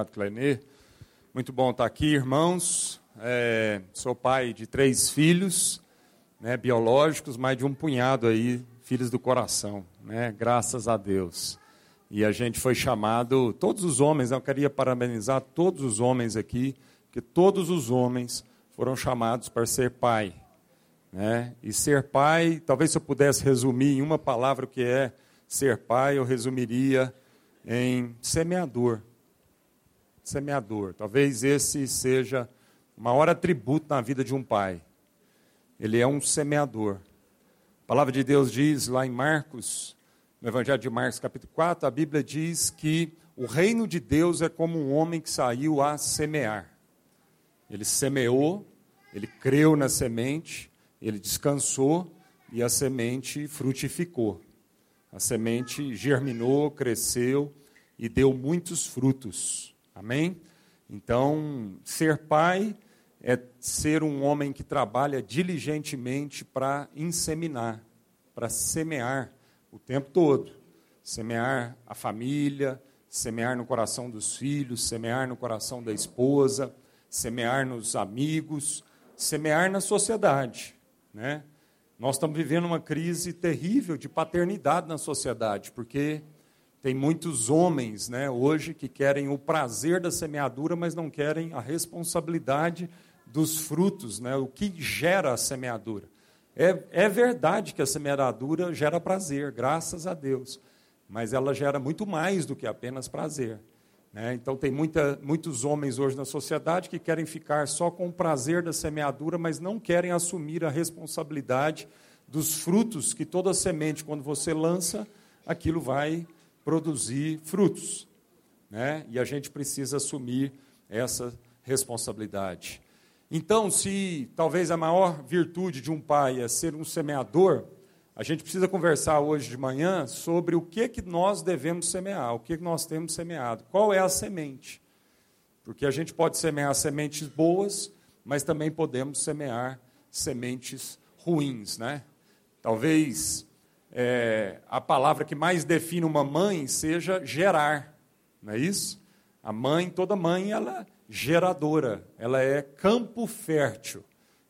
Obrigado. Muito bom estar aqui, irmãos. É, sou pai de três filhos, né, biológicos, mais de um punhado aí, filhos do coração, né? Graças a Deus. E a gente foi chamado, todos os homens, eu queria parabenizar todos os homens aqui, que todos os homens foram chamados para ser pai. Né? E ser pai, talvez se eu pudesse resumir em uma palavra o que é ser pai, eu resumiria em semeador. Semeador. Talvez esse seja o maior atributo na vida de um pai. Ele é um semeador. A palavra de Deus diz lá em Marcos, no Evangelho de Marcos, capítulo 4, a Bíblia diz que o reino de Deus é como um homem que saiu a semear. Ele semeou, ele creu na semente, ele descansou e a semente frutificou. A semente germinou, cresceu e deu muitos frutos. Amém? Então, ser pai é ser um homem que trabalha diligentemente para inseminar, para semear o tempo todo. Semear a família, semear no coração dos filhos, semear no coração da esposa, semear nos amigos, semear na sociedade, né? Nós estamos vivendo uma crise terrível de paternidade na sociedade, porque tem muitos homens né, hoje que querem o prazer da semeadura, mas não querem a responsabilidade dos frutos, né, o que gera a semeadura. É, é verdade que a semeadura gera prazer, graças a Deus, mas ela gera muito mais do que apenas prazer. Né? Então, tem muita, muitos homens hoje na sociedade que querem ficar só com o prazer da semeadura, mas não querem assumir a responsabilidade dos frutos que toda semente, quando você lança, aquilo vai produzir frutos. Né? E a gente precisa assumir essa responsabilidade. Então, se talvez a maior virtude de um pai é ser um semeador, a gente precisa conversar hoje de manhã sobre o que, que nós devemos semear, o que, que nós temos semeado, qual é a semente. Porque a gente pode semear sementes boas, mas também podemos semear sementes ruins. Né? Talvez é, a palavra que mais define uma mãe seja gerar, não é isso? A mãe, toda mãe, ela é geradora, ela é campo fértil.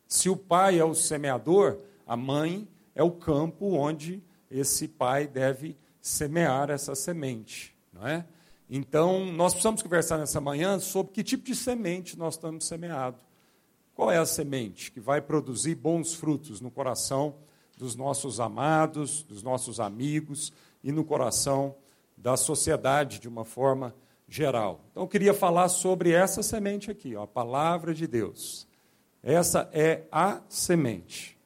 Se o pai é o semeador, a mãe é o campo onde esse pai deve semear essa semente, não é? Então, nós precisamos conversar nessa manhã sobre que tipo de semente nós estamos semeando. Qual é a semente que vai produzir bons frutos no coração dos nossos amados, dos nossos amigos e no coração da sociedade de uma forma geral? Então, eu queria falar sobre essa semente aqui, ó, a palavra de Deus. Essa é a semente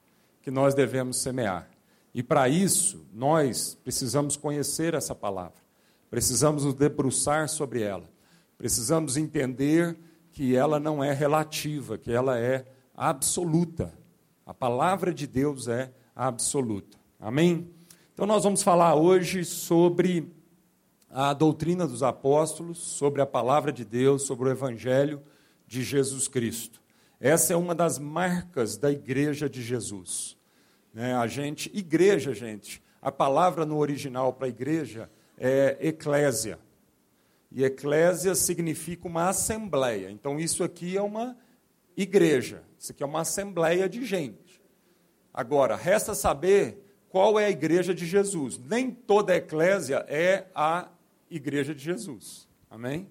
que nós devemos semear. E para isso, nós precisamos conhecer essa palavra, precisamos nos debruçar sobre ela, precisamos entender que ela não é relativa, que ela é absoluta. A palavra de Deus é absoluta. Amém? Então, nós vamos falar hoje sobre a doutrina dos apóstolos, sobre a palavra de Deus, sobre o evangelho de Jesus Cristo. Essa é uma das marcas da igreja de Jesus. Né? A gente, igreja, gente, a palavra no original para igreja é eclésia. E eclésia significa uma assembleia. Então, isso aqui é uma igreja. Isso aqui é uma assembleia de gente. Agora, resta saber qual é a igreja de Jesus. Nem toda eclésia é a igreja de Jesus. Amém?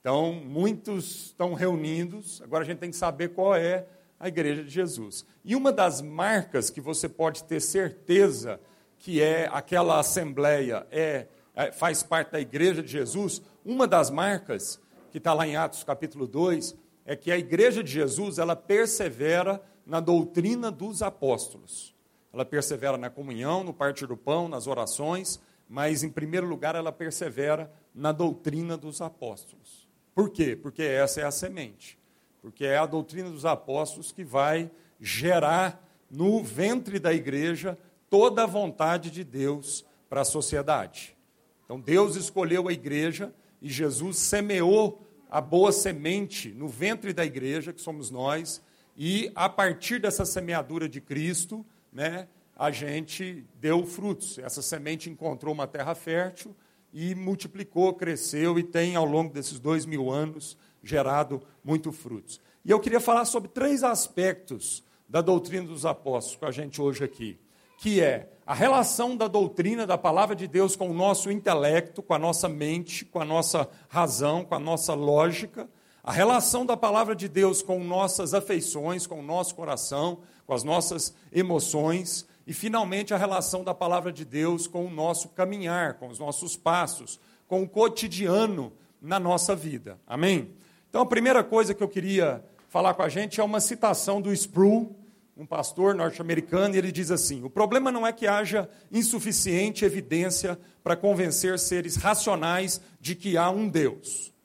Então, muitos estão reunidos. Agora a gente tem que saber qual é a igreja de Jesus. E uma das marcas que você pode ter certeza que é aquela assembleia é, é faz parte da igreja de Jesus, uma das marcas que está lá em Atos capítulo 2 é que a igreja de Jesus ela persevera na doutrina dos apóstolos. Ela persevera na comunhão, no partir do pão, nas orações, mas em primeiro lugar ela persevera na doutrina dos apóstolos. Por quê? Porque essa é a semente porque é a doutrina dos apóstolos que vai gerar no ventre da igreja toda a vontade de Deus para a sociedade. Então Deus escolheu a igreja e Jesus semeou a boa semente no ventre da igreja, que somos nós, e a partir dessa semeadura de Cristo, né, a gente deu frutos. Essa semente encontrou uma terra fértil e multiplicou, cresceu e tem, ao longo desses dois mil anos, gerado muito frutos. E eu queria falar sobre três aspectos da doutrina dos apóstolos com a gente hoje aqui, que é a relação da doutrina da palavra de Deus com o nosso intelecto, com a nossa mente, com a nossa razão, com a nossa lógica, a relação da palavra de Deus com nossas afeições, com o nosso coração, com as nossas emoções, e finalmente a relação da palavra de Deus com o nosso caminhar, com os nossos passos, com o cotidiano na nossa vida. Amém? Então a primeira coisa que eu queria falar com a gente é uma citação do Sproul, um pastor norte-americano, e ele diz assim: O problema não é que haja insuficiente evidência para convencer seres racionais de que há um Deus.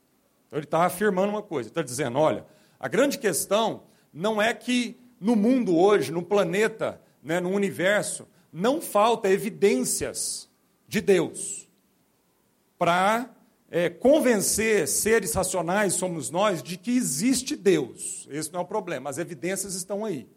Então ele está afirmando uma coisa, está dizendo: olha, a grande questão não é que no mundo hoje, no planeta, né, no universo, não falta evidências de Deus para é, convencer seres racionais, somos nós, de que existe Deus. Esse não é o problema, as evidências estão aí.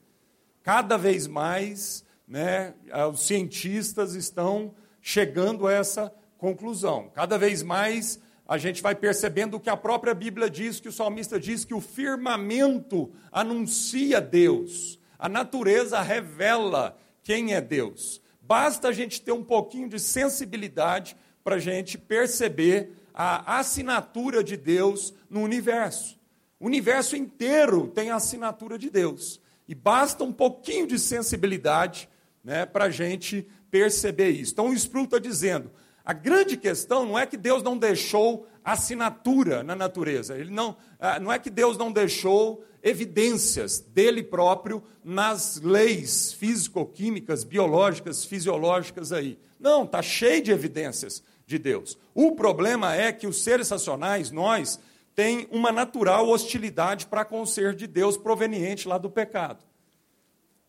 Cada vez mais, né, os cientistas estão chegando a essa conclusão. Cada vez mais a gente vai percebendo que a própria Bíblia diz, que o salmista diz que o firmamento anuncia Deus, a natureza revela quem é Deus. Basta a gente ter um pouquinho de sensibilidade para a gente perceber a assinatura de Deus no universo. O universo inteiro tem a assinatura de Deus. E basta um pouquinho de sensibilidade né, para a gente perceber isso. Então o Espírito está dizendo: a grande questão não é que Deus não deixou assinatura na natureza. Ele não, ah, não é que Deus não deixou evidências dele próprio nas leis físico-químicas, biológicas, fisiológicas aí. Não, está cheio de evidências de Deus. O problema é que os seres racionais, nós, tem uma natural hostilidade para com o ser de Deus proveniente lá do pecado.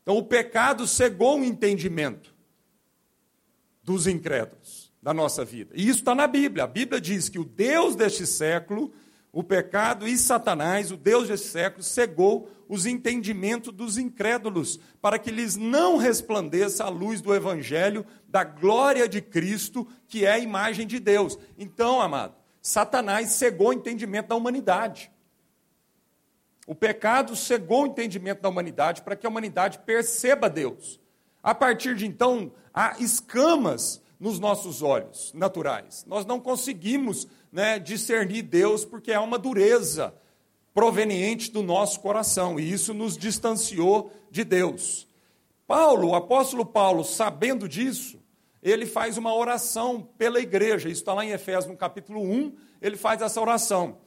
Então o pecado cegou o entendimento dos incrédulos da nossa vida. E isso está na Bíblia. A Bíblia diz que o Deus deste século, o pecado e Satanás, o Deus deste século, cegou os entendimentos dos incrédulos, para que lhes não resplandeça a luz do Evangelho, da glória de Cristo, que é a imagem de Deus. Então, amado, Satanás cegou o entendimento da humanidade. O pecado cegou o entendimento da humanidade para que a humanidade perceba Deus. A partir de então, há escamas nos nossos olhos naturais. Nós não conseguimos né, discernir Deus porque há uma dureza proveniente do nosso coração, e isso nos distanciou de Deus. Paulo, o apóstolo Paulo, sabendo disso, ele faz uma oração pela igreja, isso está lá em Efésios, no capítulo 1, ele faz essa oração.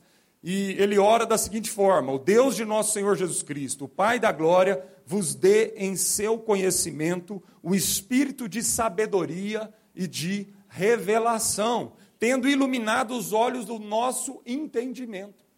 E ele ora da seguinte forma: O Deus de nosso Senhor Jesus Cristo, o Pai da glória, vos dê em seu conhecimento o espírito de sabedoria e de revelação, tendo iluminado os olhos do nosso entendimento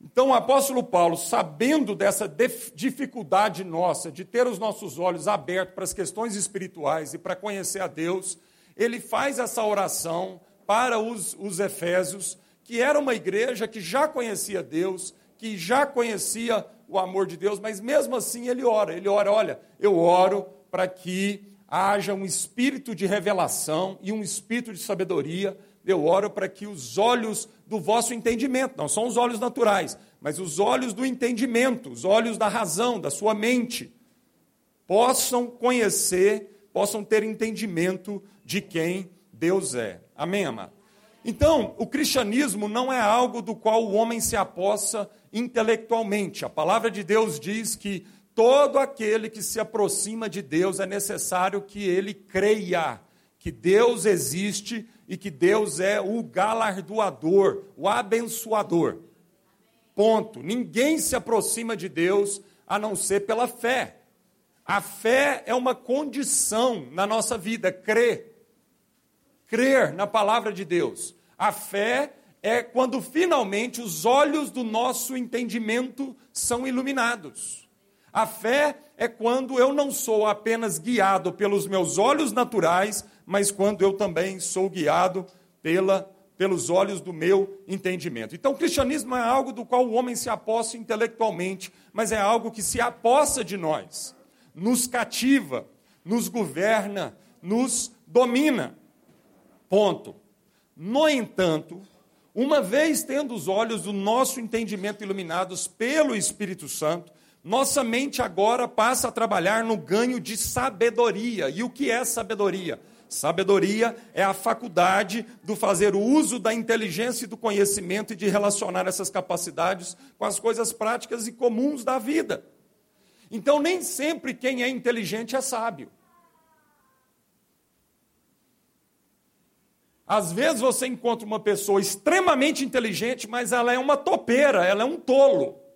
então, o apóstolo Paulo, sabendo dessa dificuldade nossa de ter os nossos olhos abertos para as questões espirituais e para conhecer a Deus, ele faz essa oração para os, os Efésios, que era uma igreja que já conhecia Deus, que já conhecia o amor de Deus, mas mesmo assim ele ora. Ele ora, olha, eu oro para que haja um espírito de revelação e um espírito de sabedoria eu oro para que os olhos do vosso entendimento, não são os olhos naturais, mas os olhos do entendimento, os olhos da razão, da sua mente, possam conhecer, possam ter entendimento de quem Deus é. Amém, amado? Então, o cristianismo não é algo do qual o homem se apossa intelectualmente. A palavra de Deus diz que todo aquele que se aproxima de Deus é necessário que ele creia que Deus existe e que Deus é o galardoador, o abençoador. Ponto. Ninguém se aproxima de Deus a não ser pela fé. A fé é uma condição na nossa vida, crer. Crer na palavra de Deus. A fé é quando finalmente os olhos do nosso entendimento são iluminados. A fé é quando eu não sou apenas guiado pelos meus olhos naturais, mas quando eu também sou guiado pela, pelos olhos do meu entendimento. Então, o cristianismo é algo do qual o homem se aposta intelectualmente, mas é algo que se aposta de nós, nos cativa, nos governa, nos domina. Ponto. No entanto, uma vez tendo os olhos do nosso entendimento iluminados pelo Espírito Santo, nossa mente agora passa a trabalhar no ganho de sabedoria. E o que é sabedoria? Sabedoria é a faculdade do fazer uso da inteligência e do conhecimento e de relacionar essas capacidades com as coisas práticas e comuns da vida. Então, nem sempre quem é inteligente é sábio. Às vezes você encontra uma pessoa extremamente inteligente, mas ela é uma topeira, ela é um tolo.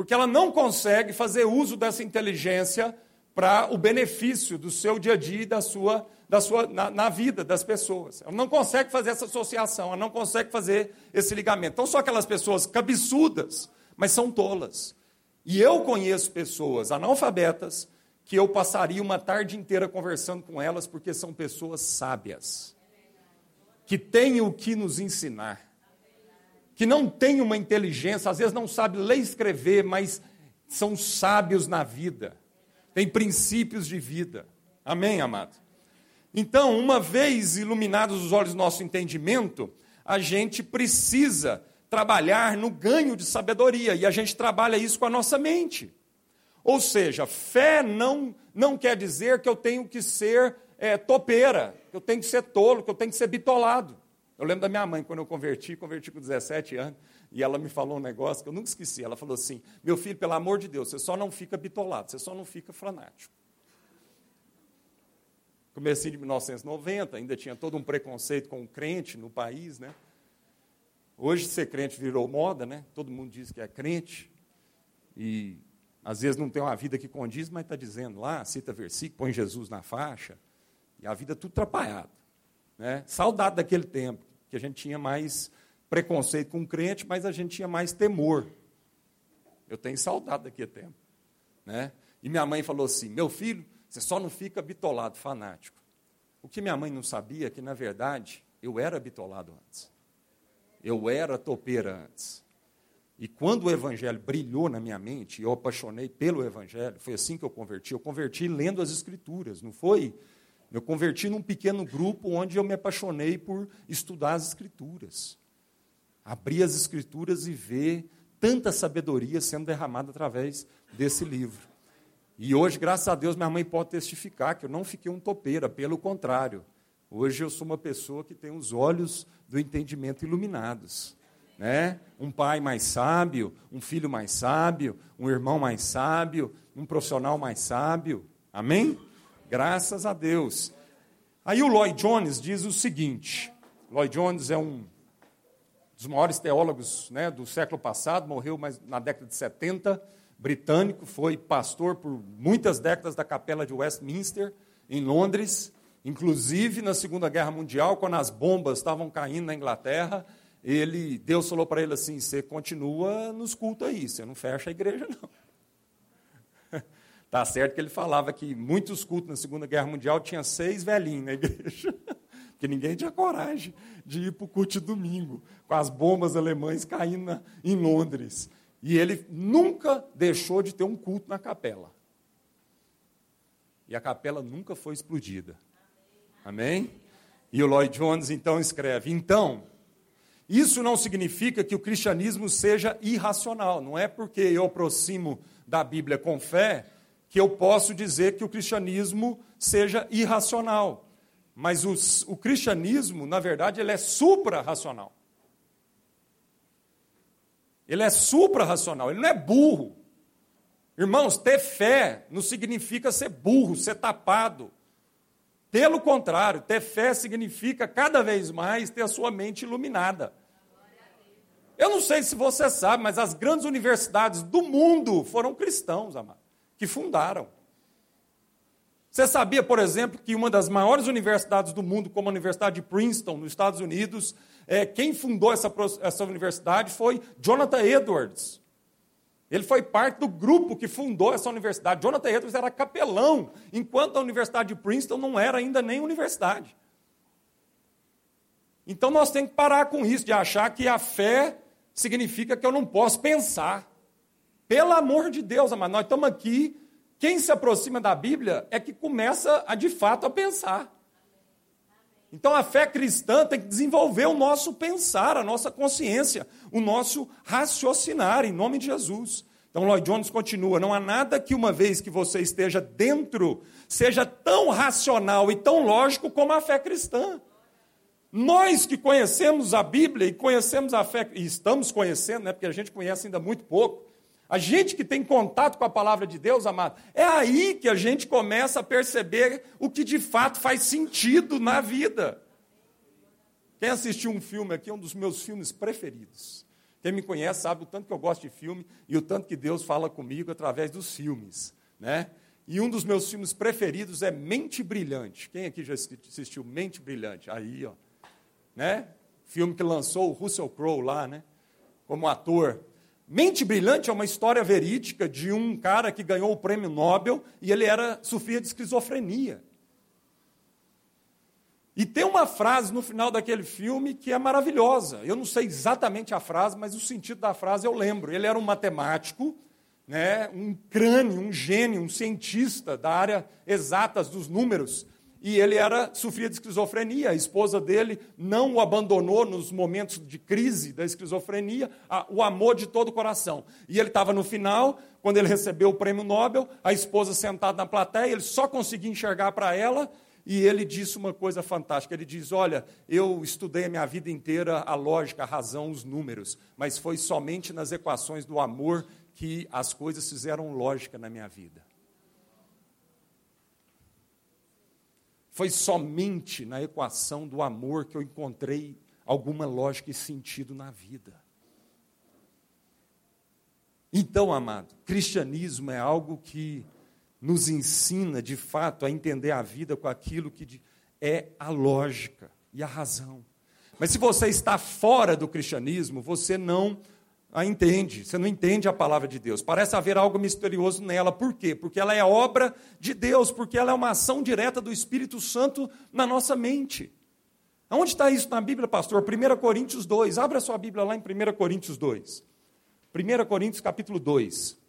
Porque ela não consegue fazer uso dessa inteligência para o benefício do seu dia a dia e da sua, da sua na, na, vida das pessoas. Ela não consegue fazer essa associação, ela não consegue fazer esse ligamento. Então, são aquelas pessoas cabeçudas, mas são tolas. E eu conheço pessoas analfabetas que eu passaria uma tarde inteira conversando com elas, porque são pessoas sábias que têm o que nos ensinar, que não têm uma inteligência, às vezes não sabe ler e escrever, mas são sábios na vida, têm princípios de vida. Amém, amado? Então, uma vez iluminados os olhos do nosso entendimento, a gente precisa trabalhar no ganho de sabedoria, e a gente trabalha isso com a nossa mente. Ou seja, fé não, não quer dizer que eu tenho que ser é, topeira, que eu tenho que ser tolo, que eu tenho que ser bitolado. Eu lembro da minha mãe, quando eu converti, converti com 17 anos, e ela me falou um negócio que eu nunca esqueci. Ela falou assim: Meu filho, pelo amor de Deus, você só não fica bitolado, você só não fica fanático. Comecei de 1990, ainda tinha todo um preconceito com o crente no país, né? Hoje ser crente virou moda, né? Todo mundo diz que é crente. E às vezes não tem uma vida que condiz, mas está dizendo lá, cita versículo, põe Jesus na faixa. E a vida tudo atrapalhada. Né? Saudade daquele tempo, que a gente tinha mais preconceito com o crente, mas a gente tinha mais temor. Eu tenho saudade daquele tempo. Né? E minha mãe falou assim: meu filho, você só não fica bitolado, fanático. O que minha mãe não sabia é que, na verdade, eu era bitolado antes. Eu era topeira antes. E quando o Evangelho brilhou na minha mente, eu apaixonei pelo Evangelho, foi assim que eu converti. Eu converti lendo as Escrituras, não foi eu converti num pequeno grupo onde eu me apaixonei por estudar as Escrituras. Abrir as Escrituras e ver tanta sabedoria sendo derramada através desse livro. E hoje, graças a Deus, minha mãe pode testificar que eu não fiquei um topeira, pelo contrário. Hoje eu sou uma pessoa que tem os olhos do entendimento iluminados. Né? Um pai mais sábio, um filho mais sábio, um irmão mais sábio, um profissional mais sábio. Amém? Graças a Deus. Aí o Lloyd Jones diz o seguinte: Lloyd Jones é um dos maiores teólogos né, do século passado, morreu mais na década de 70, britânico, foi pastor por muitas décadas da capela de Westminster, em Londres, inclusive na Segunda Guerra Mundial, quando as bombas estavam caindo na Inglaterra, ele, Deus falou para ele assim: você continua nos cultos aí, você não fecha a igreja, não. Tá certo que ele falava que muitos cultos na Segunda Guerra Mundial tinha seis velhinhos na igreja. Porque ninguém tinha coragem de ir para o culto de domingo, com as bombas alemães caindo em Londres. E ele nunca deixou de ter um culto na capela. E a capela nunca foi explodida. Amém? E o Lloyd Jones então escreve: então, isso não significa que o cristianismo seja irracional. Não é porque eu aproximo da Bíblia com fé que eu posso dizer que o cristianismo seja irracional. Mas o, cristianismo, na verdade, ele é supra-racional. Ele é supra-racional, ele não é burro. Irmãos, ter fé não significa ser burro, ser tapado. Pelo contrário, ter fé significa cada vez mais ter a sua mente iluminada. Eu não sei se você sabe, mas as grandes universidades do mundo foram cristãos, amado que fundaram. Você sabia, por exemplo, que uma das maiores universidades do mundo, como a Universidade de Princeton, nos Estados Unidos, é, quem fundou essa, essa universidade foi Jonathan Edwards. Ele foi parte do grupo que fundou essa universidade. Jonathan Edwards era capelão, enquanto a Universidade de Princeton não era ainda nem universidade. Então nós temos que parar com isso, de achar que a fé significa que eu não posso pensar. Pelo amor de Deus, amado, nós estamos aqui. Quem se aproxima da Bíblia é que começa a de fato a pensar. Então a fé cristã tem que desenvolver o nosso pensar, a nossa consciência, o nosso raciocinar, em nome de Jesus. Então Lloyd Jones continua: não há nada que uma vez que você esteja dentro seja tão racional e tão lógico como a fé cristã. Nós que conhecemos a Bíblia e conhecemos a fé, e estamos conhecendo, né, porque a gente conhece ainda muito pouco, a gente que tem contato com a palavra de Deus, amado, é aí que a gente começa a perceber o que de fato faz sentido na vida. Quem assistiu um filme aqui, é um dos meus filmes preferidos. Quem me conhece sabe o tanto que eu gosto de filme e o tanto que Deus fala comigo através dos filmes, né? E um dos meus filmes preferidos é Mente Brilhante. Quem aqui já assistiu Mente Brilhante? Aí, ó, né? Filme que lançou o Russell Crowe lá, né? Como ator. Mente Brilhante é uma história verídica de um cara que ganhou o prêmio Nobel e ele era sofria de esquizofrenia. E tem uma frase no final daquele filme que é maravilhosa. Eu não sei exatamente a frase, mas o sentido da frase eu lembro. Ele era um matemático, né, um crânio, um gênio, um cientista da área exatas dos números e ele era sofria de esquizofrenia. A esposa dele não o abandonou nos momentos de crise da esquizofrenia, a, o amor de todo o coração. E ele estava no final, quando ele recebeu o prêmio Nobel, a esposa sentada na plateia, ele só conseguia enxergar para ela. E ele disse uma coisa fantástica. Ele diz: Olha, eu estudei a minha vida inteira a lógica, a razão, os números, mas foi somente nas equações do amor que as coisas fizeram lógica na minha vida. Foi somente na equação do amor que eu encontrei alguma lógica e sentido na vida. Então, amado, cristianismo é algo que nos ensina, de fato, a entender a vida com aquilo que é a lógica e a razão. Mas se você está fora do cristianismo, você não a entende, você não entende a palavra de Deus. Parece haver algo misterioso nela. Por quê? Porque ela é obra de Deus, porque ela é uma ação direta do Espírito Santo na nossa mente. Onde está isso na Bíblia, pastor? 1 Coríntios 2. Abra sua Bíblia lá em 1 Coríntios 2. 1 Coríntios capítulo 2.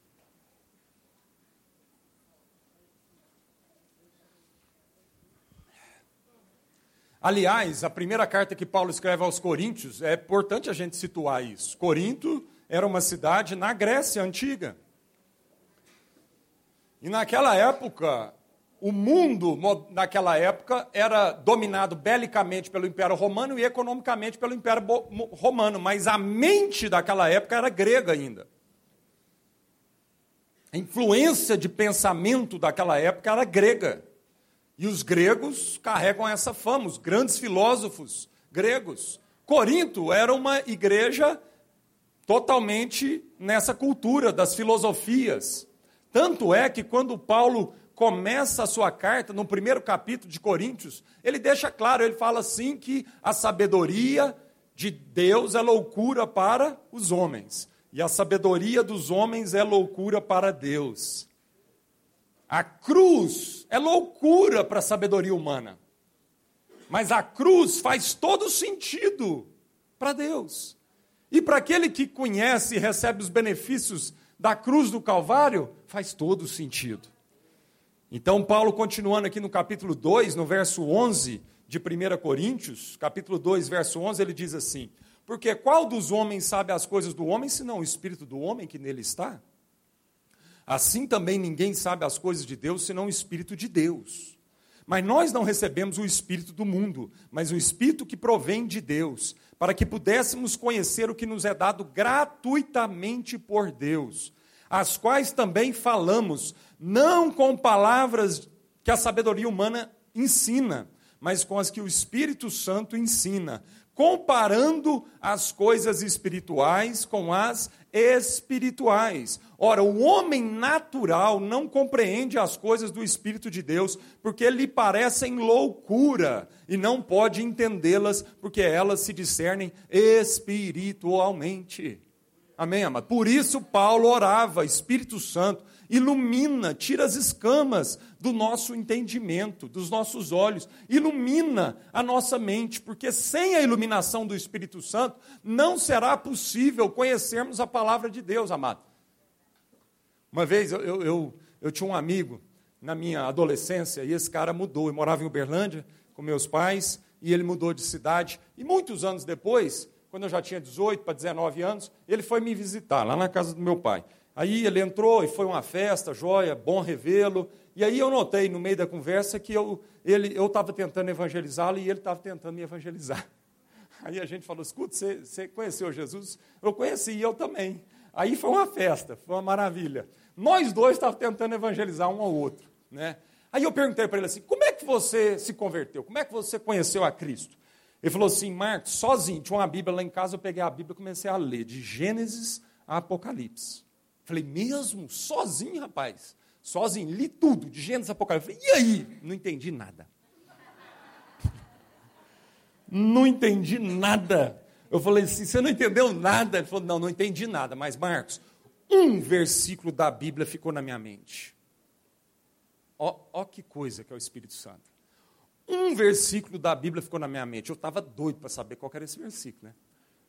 Aliás, a primeira carta que Paulo escreve aos Coríntios, é importante a gente situar isso. Corinto era uma cidade na Grécia antiga. E naquela época, o mundo, naquela época, era dominado belicamente pelo Império Romano e economicamente pelo Império Romano, mas a mente daquela época era grega ainda. A influência de pensamento daquela época era grega. E os gregos carregam essa fama, os grandes filósofos gregos. Corinto era uma igreja totalmente nessa cultura das filosofias. Tanto é que quando Paulo começa a sua carta, no primeiro capítulo de Coríntios, ele deixa claro, ele fala assim que a sabedoria de Deus é loucura para os homens, e a sabedoria dos homens é loucura para Deus. A cruz é loucura para a sabedoria humana. Mas a cruz faz todo sentido para Deus. E para aquele que conhece e recebe os benefícios da cruz do Calvário, faz todo sentido. Então, Paulo, continuando aqui no capítulo 2, no verso 11 de 1 Coríntios, capítulo 2, verso 11, ele diz assim: Porque qual dos homens sabe as coisas do homem, senão o espírito do homem que nele está? Assim também ninguém sabe as coisas de Deus senão o Espírito de Deus. Mas nós não recebemos o Espírito do mundo, mas o Espírito que provém de Deus, para que pudéssemos conhecer o que nos é dado gratuitamente por Deus, as quais também falamos, não com palavras que a sabedoria humana ensina, mas com as que o Espírito Santo ensina, comparando as coisas espirituais com as espirituais. Ora, o homem natural não compreende as coisas do Espírito de Deus, porque lhe parecem loucura, e não pode entendê-las, porque elas se discernem espiritualmente. Amém, amado? Por isso Paulo orava, Espírito Santo, ilumina, tira as escamas do nosso entendimento, dos nossos olhos, ilumina a nossa mente, porque sem a iluminação do Espírito Santo não será possível conhecermos a palavra de Deus, amado. Uma vez eu, eu, eu, eu tinha um amigo na minha adolescência e esse cara mudou. Eu morava em Uberlândia com meus pais e ele mudou de cidade. E muitos anos depois, quando eu já tinha 18 para 19 anos, ele foi me visitar lá na casa do meu pai. Aí ele entrou e foi uma festa, joia, bom revê-lo. E aí eu notei no meio da conversa que eu estava tentando evangelizá-lo e ele estava tentando me evangelizar. Aí a gente falou: escuta, você, você conheceu Jesus? Eu conheci, e eu também. Aí foi uma festa, foi uma maravilha. Nós dois estávamos tentando evangelizar um ao outro. Né? Aí eu perguntei para ele assim: como é que você se converteu? Como é que você conheceu a Cristo? Ele falou assim: Marcos, sozinho, tinha uma Bíblia lá em casa, eu peguei a Bíblia e comecei a ler, de Gênesis a Apocalipse. Falei, mesmo? Sozinho, rapaz? Sozinho, li tudo, de Gênesis Apocalipse. Falei, e aí? Não entendi nada. Não entendi nada. Eu falei assim: você não entendeu nada? Ele falou: não, não entendi nada. Mas, Marcos, um versículo da Bíblia ficou na minha mente. Ó, ó que coisa que é o Espírito Santo. Um versículo da Bíblia ficou na minha mente. Eu estava doido para saber qual era esse versículo, né?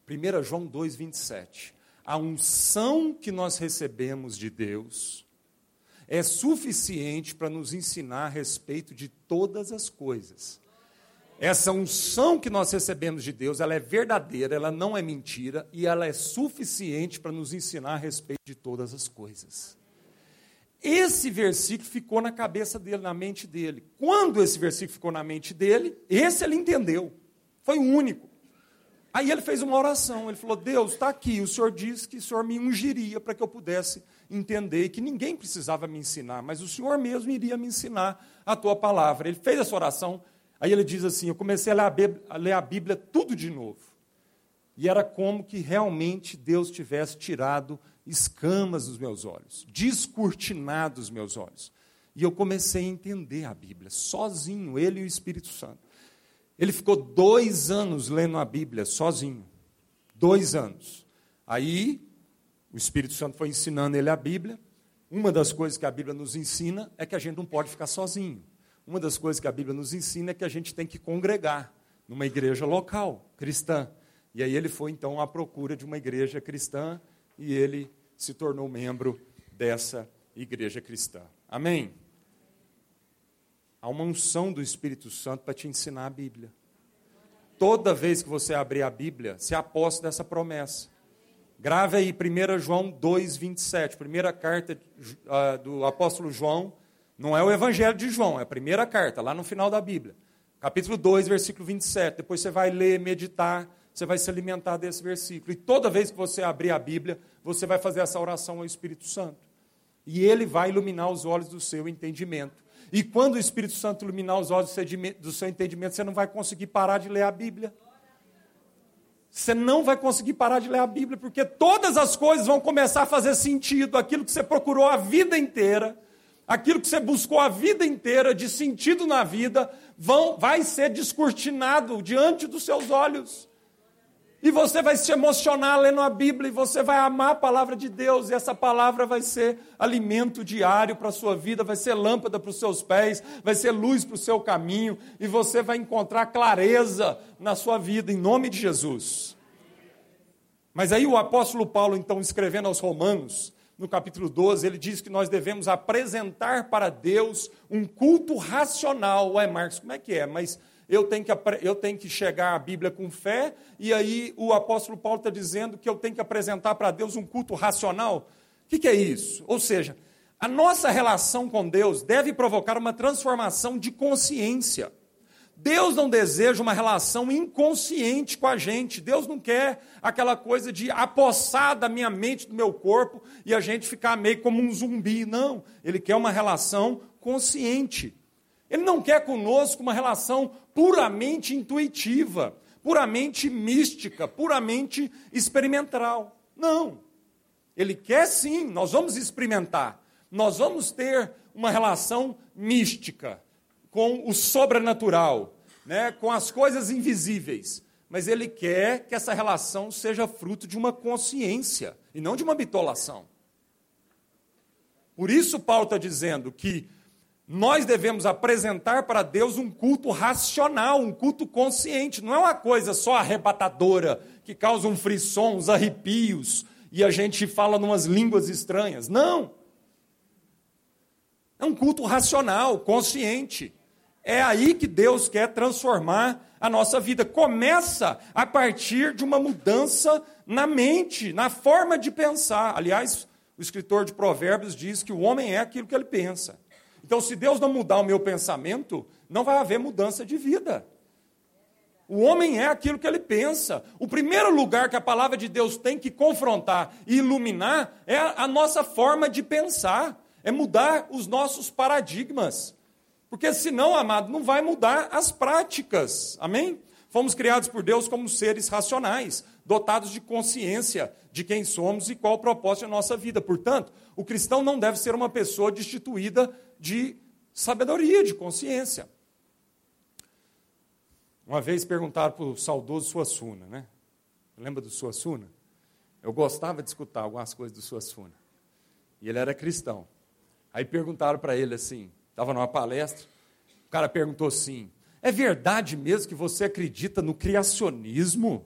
1 João 2, 27. A unção que nós recebemos de Deus é suficiente para nos ensinar a respeito de todas as coisas. Essa unção que nós recebemos de Deus, ela é verdadeira, ela não é mentira e ela é suficiente para nos ensinar a respeito de todas as coisas. Esse versículo ficou na cabeça dele, na mente dele. Quando esse versículo ficou na mente dele, esse ele entendeu. Foi o único. Aí ele fez uma oração. Ele falou: Deus, está aqui. O Senhor disse que o Senhor me ungiria para que eu pudesse entender, que ninguém precisava me ensinar, mas o Senhor mesmo iria me ensinar a tua palavra. Ele fez essa oração. Aí ele diz assim: Eu comecei a ler a ler a Bíblia tudo de novo. E era como que realmente Deus tivesse tirado escamas dos meus olhos, descortinado os meus olhos. E eu comecei a entender a Bíblia, sozinho, ele e o Espírito Santo. Ele ficou dois anos lendo a Bíblia, sozinho. Dois anos. Aí, o Espírito Santo foi ensinando ele a Bíblia. Uma das coisas que a Bíblia nos ensina é que a gente não pode ficar sozinho. Uma das coisas que a Bíblia nos ensina é que a gente tem que congregar numa igreja local, cristã. E aí ele foi então à procura de uma igreja cristã e ele se tornou membro dessa igreja cristã. Amém? Há uma unção do Espírito Santo para te ensinar a Bíblia. Toda vez que você abrir a Bíblia, se aposta dessa promessa. Grave aí 1 João 2, 27. Primeira carta uh, do apóstolo João. Não é o Evangelho de João, é a primeira carta, lá no final da Bíblia. Capítulo 2, versículo 27. Depois você vai ler, meditar você vai se alimentar desse versículo. E toda vez que você abrir a Bíblia, você vai fazer essa oração ao Espírito Santo. E ele vai iluminar os olhos do seu entendimento. E quando o Espírito Santo iluminar os olhos do seu entendimento, você não vai conseguir parar de ler a Bíblia. Você não vai conseguir parar de ler a Bíblia, porque todas as coisas vão começar a fazer sentido. Aquilo que você procurou a vida inteira, aquilo que você buscou a vida inteira de sentido na vida, vão, vai ser descortinado diante dos seus olhos. E você vai se emocionar lendo a Bíblia, e você vai amar a palavra de Deus, e essa palavra vai ser alimento diário para a sua vida, vai ser lâmpada para os seus pés, vai ser luz para o seu caminho, e você vai encontrar clareza na sua vida, em nome de Jesus. Mas aí o apóstolo Paulo, então, escrevendo aos Romanos, no capítulo 12, ele diz que nós devemos apresentar para Deus um culto racional. Ué, Marcos, como é que é? Mas eu tenho, que, eu tenho que chegar à Bíblia com fé, e aí o apóstolo Paulo está dizendo que eu tenho que apresentar para Deus um culto racional. O que, que é isso? Ou seja, a nossa relação com Deus deve provocar uma transformação de consciência. Deus não deseja uma relação inconsciente com a gente. Deus não quer aquela coisa de apossar da minha mente, do meu corpo, e a gente ficar meio como um zumbi. Não. Ele quer uma relação consciente. Ele não quer conosco uma relação puramente intuitiva, puramente mística, puramente experimental. Não. Ele quer sim, nós vamos experimentar, nós vamos ter uma relação mística com o sobrenatural, né, com as coisas invisíveis. Mas ele quer que essa relação seja fruto de uma consciência e não de uma bitolação. Por isso, Paulo está dizendo que nós devemos apresentar para Deus um culto racional, um culto consciente. Não é uma coisa só arrebatadora, que causa um frisson, uns arrepios, e a gente fala numas línguas estranhas. Não. É um culto racional, consciente. É aí que Deus quer transformar a nossa vida. Começa a partir de uma mudança na mente, na forma de pensar. Aliás, o escritor de Provérbios diz que o homem é aquilo que ele pensa. Então, se Deus não mudar o meu pensamento, não vai haver mudança de vida. O homem é aquilo que ele pensa. O primeiro lugar que a palavra de Deus tem que confrontar e iluminar é a nossa forma de pensar, é mudar os nossos paradigmas. Porque senão, amado, não vai mudar as práticas. Amém? Fomos criados por Deus como seres racionais, dotados de consciência de quem somos e qual o propósito da nossa vida. Portanto, o cristão não deve ser uma pessoa destituída de sabedoria, de consciência. Uma vez perguntaram para o saudoso Suassuna, né? Lembra do Suassuna? Eu gostava de escutar algumas coisas do Suassuna. E ele era cristão. Aí perguntaram para ele assim: Estava numa palestra, o cara perguntou assim: É verdade mesmo que você acredita no criacionismo?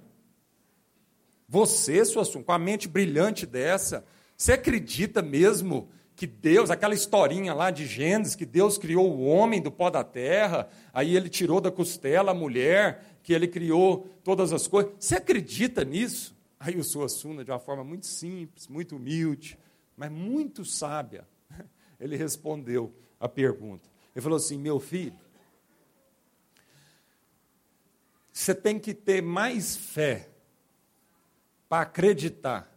Você, sua com a mente brilhante dessa, você acredita mesmo que Deus, aquela historinha lá de Gênesis, que Deus criou o homem do pó da terra, aí ele tirou da costela a mulher, que ele criou todas as coisas. Você acredita nisso? Aí o Suassuna, de uma forma muito simples, muito humilde, mas muito sábia, ele respondeu: a pergunta. Ele falou assim: meu filho, você tem que ter mais fé para acreditar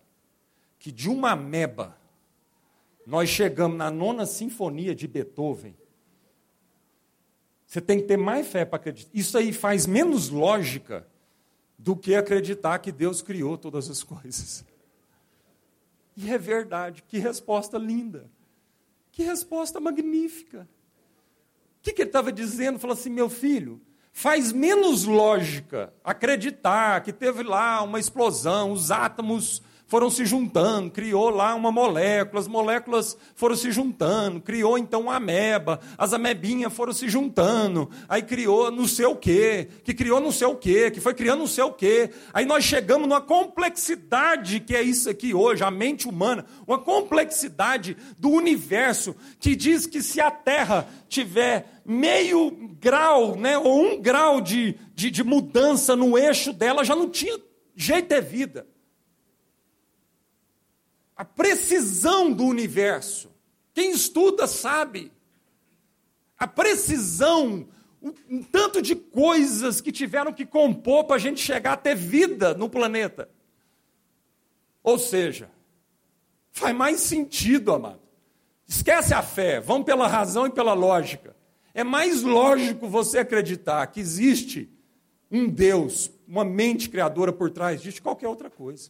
que de uma ameba nós chegamos na nona sinfonia de Beethoven. Você tem que ter mais fé para acreditar. Isso aí faz menos lógica do que acreditar que Deus criou todas as coisas. E é verdade, que resposta linda. Que resposta magnífica. O que, que ele estava dizendo? Falou assim: meu filho, faz menos lógica acreditar que teve lá uma explosão, os átomos foram se juntando, criou lá uma molécula, as moléculas foram se juntando, criou então uma ameba, as amebinhas foram se juntando, aí criou não sei o quê, que criou não sei o quê, que foi criando não sei o quê. Aí nós chegamos numa complexidade que é isso aqui hoje, a mente humana, uma complexidade do universo que diz que se a Terra tiver meio grau, né, ou um grau de, de, de mudança no eixo dela, já não tinha jeito de vida a precisão do universo. Quem estuda sabe. A precisão, um tanto de coisas que tiveram que compor para a gente chegar a ter vida no planeta. Ou seja, faz mais sentido, amado. Esquece a fé, vamos pela razão e pela lógica. É mais lógico você acreditar que existe um Deus, uma mente criadora por trás disso, qualquer outra coisa.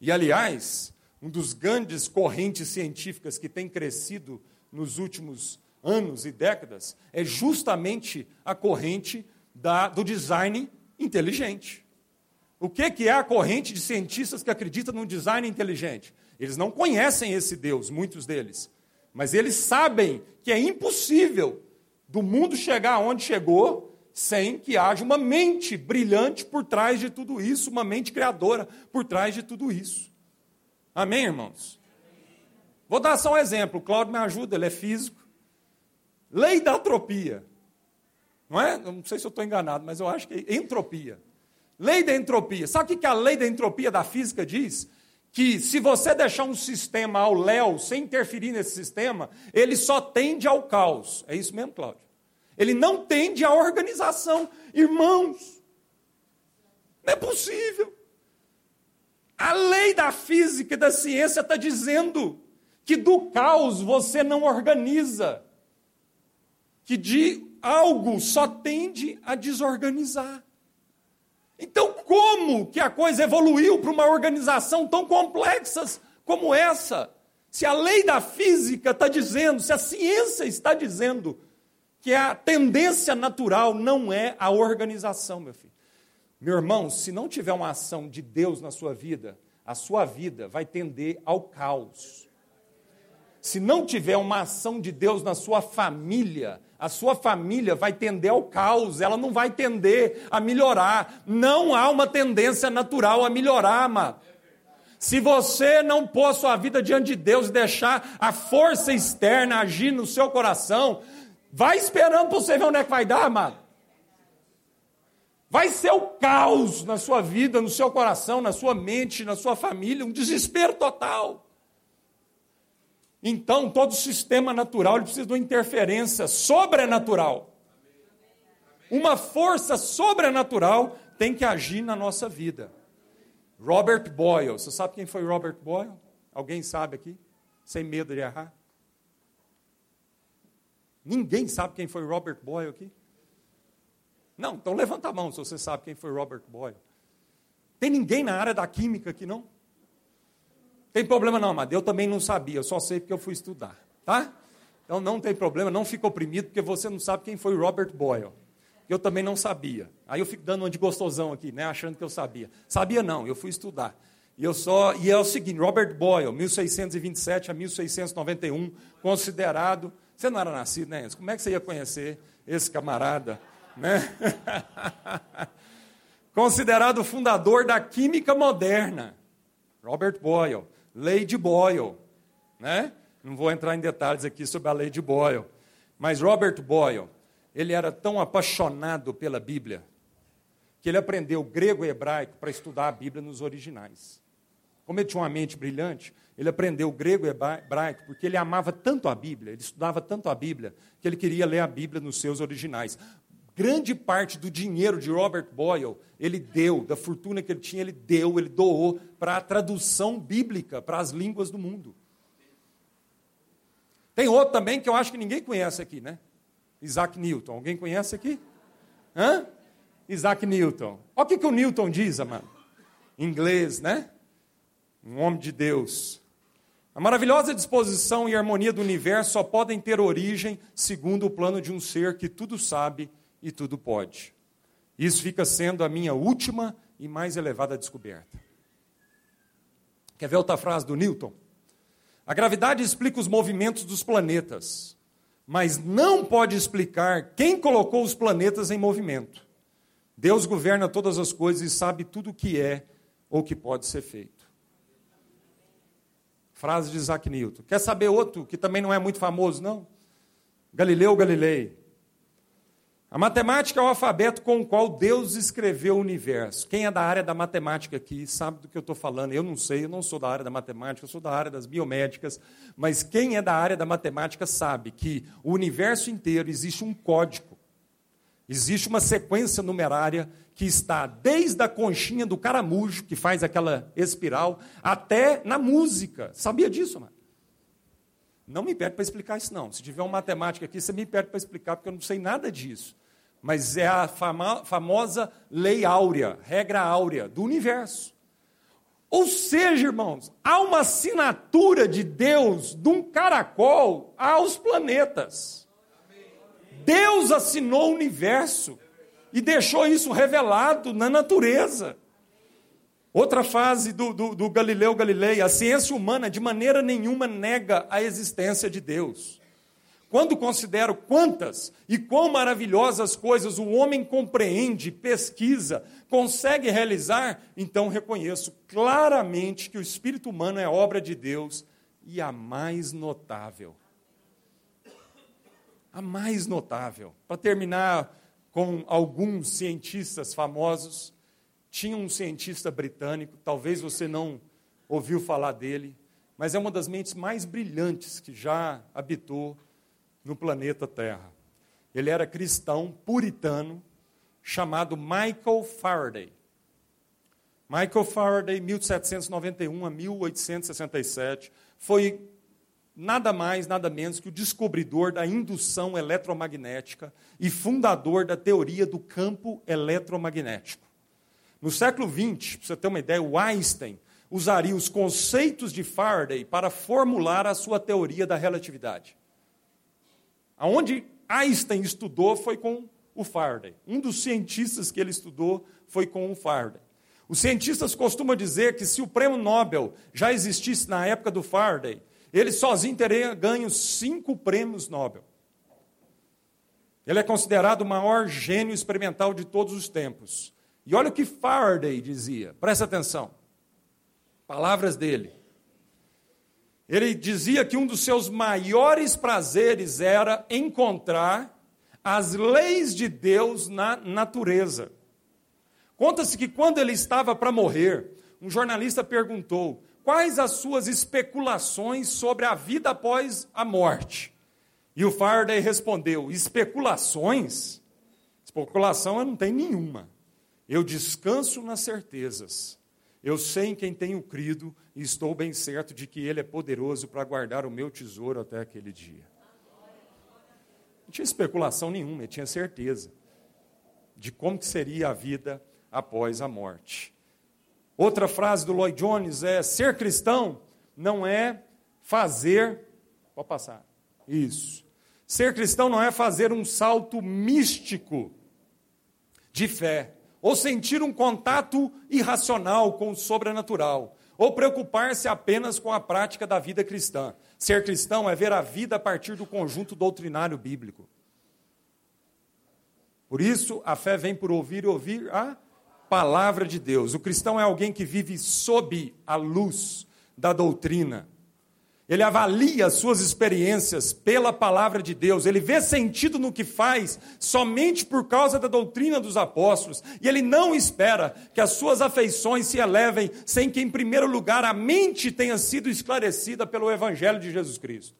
E, aliás, um dos grandes correntes científicas que tem crescido nos últimos anos e décadas é justamente a corrente da, do design inteligente. O que, que é a corrente de cientistas que acreditam no design inteligente? Eles não conhecem esse Deus, muitos deles, mas eles sabem que é impossível do mundo chegar aonde chegou sem que haja uma mente brilhante por trás de tudo isso, uma mente criadora por trás de tudo isso. Amém, irmãos? Vou dar só um exemplo. O Cláudio me ajuda, ele é físico. Lei da entropia. Não é? Não sei se eu estou enganado, mas eu acho que é entropia. Lei da entropia. Sabe o que a lei da entropia da física diz? Que se você deixar um sistema ao léu, sem interferir nesse sistema, ele só tende ao caos. É isso mesmo, Cláudio? Ele não tende à organização. Irmãos, não é possível. A lei da física e da ciência está dizendo que do caos você não organiza, que de algo só tende a desorganizar. Então, como que a coisa evoluiu para uma organização tão complexa como essa? Se a lei da física está dizendo, se a ciência está dizendo que a tendência natural não é a organização, meu filho. Meu irmão, se não tiver uma ação de Deus na sua vida, a sua vida vai tender ao caos. Se não tiver uma ação de Deus na sua família, a sua família vai tender ao caos, ela não vai tender a melhorar. Não há uma tendência natural a melhorar, amado. Se você não pôr sua vida diante de Deus e deixar a força externa agir no seu coração, Vai esperando para você ver onde é que vai dar, amado. Vai ser o caos na sua vida, no seu coração, na sua mente, na sua família, um desespero total. Então, todo sistema natural ele precisa de uma interferência sobrenatural. Uma força sobrenatural tem que agir na nossa vida. Robert Boyle, você sabe quem foi Robert Boyle? Alguém sabe aqui? Sem medo de errar? Ninguém sabe quem foi Robert Boyle aqui? Não, então levanta a mão se você sabe quem foi Robert Boyle. Tem ninguém na área da química aqui, não? Tem problema não, mas eu também não sabia, eu só sei porque eu fui estudar, tá? Então não tem problema, não fica oprimido porque você não sabe quem foi Robert Boyle. Eu também não sabia. Aí eu fico dando uma de gostosão aqui, né, achando que eu sabia. Sabia não, eu fui estudar. E eu só, e é o seguinte, Robert Boyle, 1627 a 1691, considerado, você não era nascido, né? Como é que você ia conhecer esse camarada, né? considerado o fundador da química moderna. Robert Boyle. De Boyle, né? Não vou entrar em detalhes aqui sobre a de Boyle, mas Robert Boyle, ele era tão apaixonado pela Bíblia que ele aprendeu grego e hebraico para estudar a Bíblia nos originais. Como ele tinha uma mente brilhante, ele aprendeu grego e hebraico porque ele amava tanto a Bíblia, ele estudava tanto a Bíblia, que ele queria ler a Bíblia nos seus originais. Grande parte do dinheiro de Robert Boyle, ele deu, da fortuna que ele tinha, ele deu, ele doou para a tradução bíblica para as línguas do mundo. Tem outro também que eu acho que ninguém conhece aqui, né? Isaac Newton. Alguém conhece aqui? Hã? Isaac Newton. Olha o que, que o Newton diz, amado. Inglês, né? Um homem de Deus. A maravilhosa disposição e harmonia do universo só podem ter origem segundo o plano de um ser que tudo sabe e tudo pode. Isso fica sendo a minha última e mais elevada descoberta. Quer ver outra frase do Newton? A gravidade explica os movimentos dos planetas, mas não pode explicar quem colocou os planetas em movimento. Deus governa todas as coisas e sabe tudo o que é ou que pode ser feito. Frase de Isaac Newton. Quer saber outro que também não é muito famoso, não? Galileu Galilei. A matemática é o alfabeto com o qual Deus escreveu o universo. Quem é da área da matemática aqui sabe do que eu estou falando. Eu não sei, eu não sou da área da matemática, eu sou da área das biomédicas. Mas quem é da área da matemática sabe que o universo inteiro existe um código, existe uma sequência numerária que está desde a conchinha do caramujo, que faz aquela espiral, até na música. Sabia disso, mano? Não me pede para explicar isso, não. Se tiver uma matemática aqui, você me pede para explicar, porque eu não sei nada disso. Mas é a fama, famosa lei áurea, regra áurea do universo. Ou seja, irmãos, há uma assinatura de Deus de um caracol aos planetas. Deus assinou o universo e deixou isso revelado na natureza. Outra fase do, do, do, Galileu Galilei, a ciência humana de maneira nenhuma nega a existência de Deus. Quando considero quantas e quão maravilhosas coisas o homem compreende, pesquisa, consegue realizar, então reconheço claramente que o espírito humano é obra de Deus e a mais notável. A mais notável. Para terminar com alguns cientistas famosos, tinha um cientista britânico, talvez você não ouviu falar dele, mas é uma das mentes mais brilhantes que já habitou no planeta Terra. Ele era cristão, puritano, chamado Michael Faraday. Michael Faraday, 1791 a 1867, foi nada mais, nada menos que o descobridor da indução eletromagnética e fundador da teoria do campo eletromagnético. No século XX, para você ter uma ideia, o Einstein usaria os conceitos de Faraday para formular a sua teoria da relatividade. Aonde Einstein estudou foi com o Faraday. Um dos cientistas que ele estudou foi com o Faraday. Os cientistas costumam dizer que se o prêmio Nobel já existisse na época do Faraday, ele sozinho teria ganho cinco prêmios Nobel. Ele é considerado o maior gênio experimental de todos os tempos. E olha o que Faraday dizia, presta atenção. Palavras dele. Ele dizia que um dos seus maiores prazeres era encontrar as leis de Deus na natureza. Conta-se que quando ele estava para morrer, um jornalista perguntou: quais as suas especulações sobre a vida após a morte? E o Faraday respondeu: especulações? Especulação eu não tenho nenhuma. Eu descanso nas certezas. Eu sei em quem tenho crido e estou bem certo de que Ele é poderoso para guardar o meu tesouro até aquele dia. Não tinha especulação nenhuma, eu tinha certeza de como que seria a vida após a morte. Outra frase do Lloyd Jones é: ser cristão não é fazer. Pode passar. Isso. Ser cristão não é fazer um salto místico de fé, ou sentir um contato irracional com o sobrenatural ou preocupar-se apenas com a prática da vida cristã. Ser cristão é ver a vida a partir do conjunto doutrinário bíblico. Por isso, a fé vem por ouvir e ouvir a palavra de Deus. O cristão é alguém que vive sob a luz da doutrina. Ele avalia as suas experiências pela palavra de Deus, ele vê sentido no que faz somente por causa da doutrina dos apóstolos, e ele não espera que as suas afeições se elevem sem que, em primeiro lugar, a mente tenha sido esclarecida pelo Evangelho de Jesus Cristo.